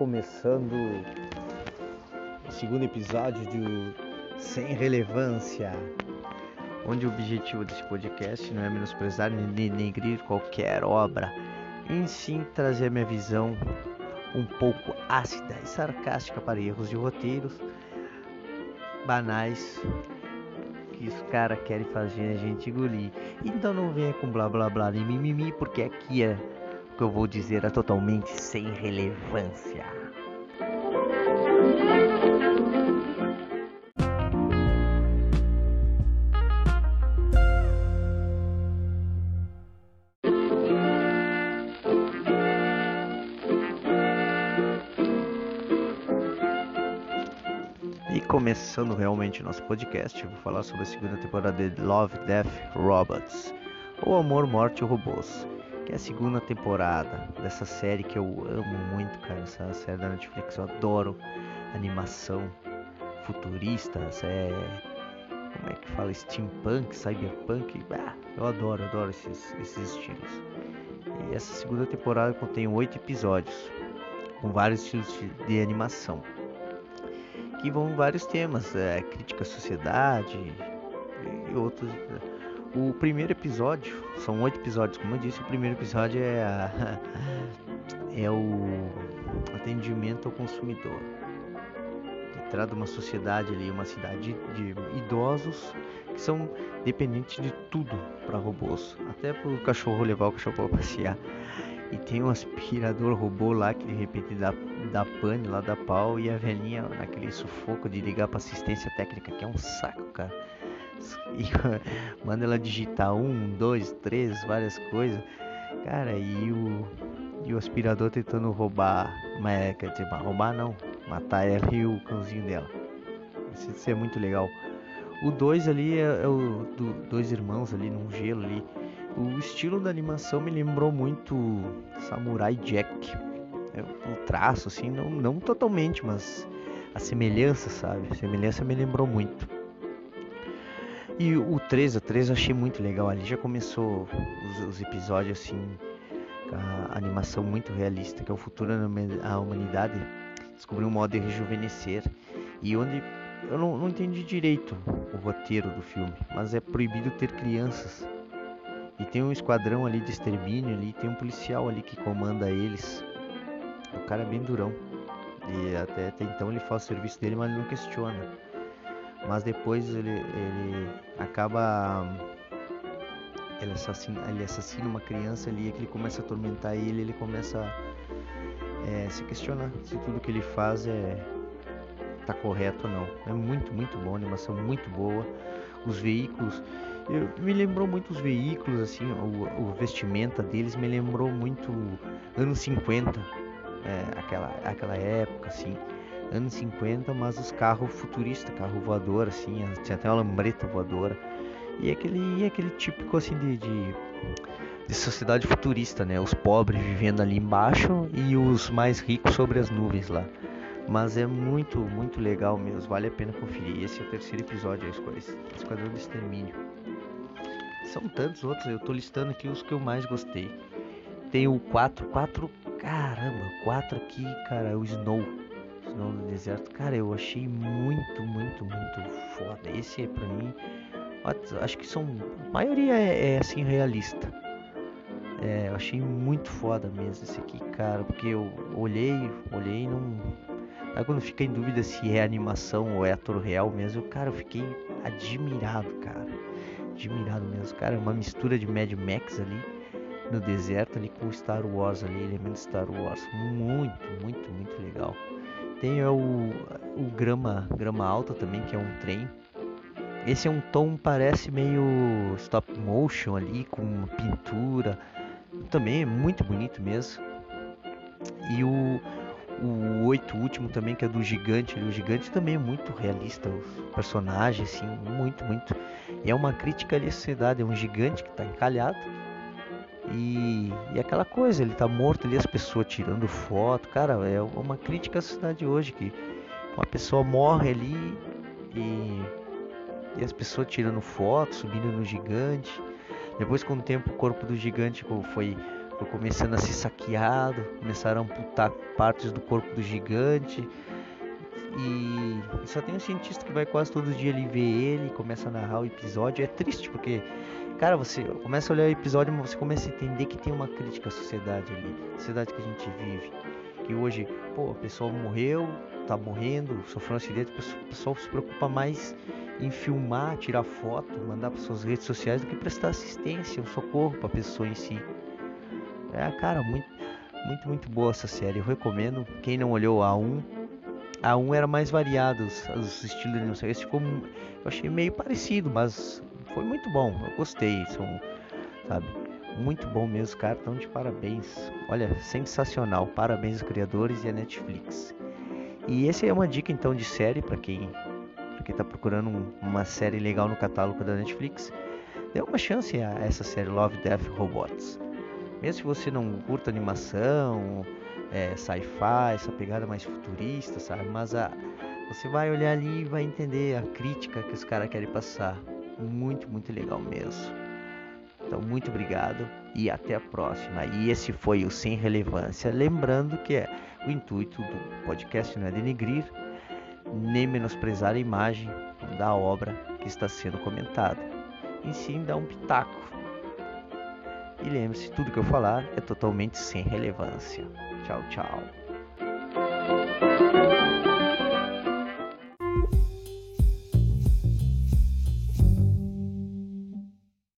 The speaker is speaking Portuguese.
começando o segundo episódio de Sem Relevância, onde o objetivo desse podcast não é menosprezar nem denegrir qualquer obra, em sim trazer minha visão um pouco ácida e sarcástica para erros de roteiros banais que os caras querem fazer a gente engolir. Então não venha com blá blá blá e mimimi, porque aqui é que eu vou dizer é totalmente sem relevância. E começando realmente nosso podcast, vou falar sobre a segunda temporada de Love, Death, Robots, ou Amor, Morte e Robôs, que é a segunda temporada dessa série que eu amo muito, cara, essa série da Netflix, eu adoro animação futurista, é como é que fala, steampunk, cyberpunk, ah, eu adoro, adoro esses, esses estilos. E essa segunda temporada contém oito episódios, com vários estilos de animação que vão vários temas, é, crítica à sociedade e outros. O primeiro episódio, são oito episódios, como eu disse, o primeiro episódio é, a, é o atendimento ao consumidor. Trata uma sociedade ali, uma cidade de idosos que são dependentes de tudo para robôs, até para o cachorro levar o cachorro para passear. E tem um aspirador robô lá que de repente dá, dá pane lá, dá pau. E a velhinha naquele sufoco de ligar pra assistência técnica, que é um saco, cara. E manda ela digitar um, dois, três, várias coisas. Cara, e o, e o aspirador tentando roubar. Mas, quer dizer, roubar não. Matar ela e o cãozinho dela. Isso, isso é muito legal. O dois ali é, é o do, dois irmãos ali num gelo ali o estilo da animação me lembrou muito Samurai Jack. É, o traço, assim, não, não totalmente, mas a semelhança, sabe? A semelhança me lembrou muito. E o 3, o 3 eu achei muito legal. Ali já começou os, os episódios assim, a animação muito realista, que é o futuro da humanidade descobriu um modo de rejuvenescer. E onde eu não, não entendi direito o roteiro do filme, mas é proibido ter crianças e tem um esquadrão ali de extermínio ali, tem um policial ali que comanda eles. O cara é bem durão. E até, até então ele faz o serviço dele, mas ele não questiona. Mas depois ele, ele acaba. Ele assassina, ele assassina uma criança ali que ele começa a atormentar ele, ele começa a é, se questionar se tudo que ele faz é tá correto ou não. É muito, muito bom, animação muito boa. Os veículos eu, me lembrou muito os veículos, assim, o, o vestimenta deles me lembrou muito anos 50, é, aquela, aquela época, assim, anos 50, mas os carros futuristas, carro voador, assim, tinha até uma lambreta voadora. E aquele, aquele típico, assim, de, de, de sociedade futurista, né? Os pobres vivendo ali embaixo e os mais ricos sobre as nuvens lá. Mas é muito, muito legal mesmo, vale a pena conferir. Esse é o terceiro episódio, a Esquadrão do Extermínio. São tantos outros, eu tô listando aqui os que eu mais gostei. Tem o 4, 4, caramba, 4 aqui, cara, o Snow. Snow no deserto, cara, eu achei muito, muito, muito foda. Esse é pra mim, acho que são, a maioria é, é assim realista. É, eu achei muito foda mesmo esse aqui, cara, porque eu olhei, olhei e não. Aí quando fica em dúvida se é animação ou é ator real mesmo, cara, eu fiquei admirado, cara admirado mesmo. Cara, uma mistura de Mad Max ali no deserto ali com Star Wars ali, elementos Star Wars. Muito, muito, muito legal. Tem o, o grama, grama alta também, que é um trem. Esse é um tom parece meio stop motion ali com pintura. Também é muito bonito mesmo. E o o oito último também, que é do gigante. O gigante também é muito realista, os personagens, assim, muito, muito. E é uma crítica à sociedade, é um gigante que está encalhado. E, e aquela coisa, ele está morto ali, as pessoas tirando foto. Cara, é uma crítica à sociedade hoje, que uma pessoa morre ali e, e as pessoas tirando foto, subindo no gigante. Depois com o tempo o corpo do gigante foi foi começando a ser saqueado, começaram a amputar partes do corpo do gigante. E só tem um cientista que vai quase todo dia ali ver ele, começa a narrar o episódio. É triste porque, cara, você começa a olhar o episódio, você começa a entender que tem uma crítica à sociedade ali, sociedade que a gente vive. Que hoje, pô, a pessoa morreu, tá morrendo, sofreu um acidente, o pessoal se preocupa mais em filmar, tirar foto, mandar para suas redes sociais do que prestar assistência, um socorro para a pessoa em si. É, cara, muito, muito, muito boa essa série. Eu recomendo. Quem não olhou a 1, a 1 era mais variado, os, os estilos de. Esse ficou, eu achei meio parecido, mas foi muito bom. Eu gostei, são, sabe? Muito bom mesmo, cara. Então, de parabéns. Olha, sensacional. Parabéns aos criadores e a Netflix. E essa é uma dica então de série para quem para quem está procurando um, uma série legal no catálogo da Netflix. Dê uma chance a essa série Love, Death Robots. Mesmo se você não curta animação, é, sci-fi, essa pegada mais futurista, sabe? Mas a, você vai olhar ali e vai entender a crítica que os caras querem passar. Muito, muito legal mesmo. Então, muito obrigado e até a próxima. E esse foi o Sem Relevância. Lembrando que é, o intuito do podcast não é denegrir nem menosprezar a imagem da obra que está sendo comentada, e sim dar um pitaco. E lembre-se, tudo que eu falar é totalmente sem relevância. Tchau, tchau.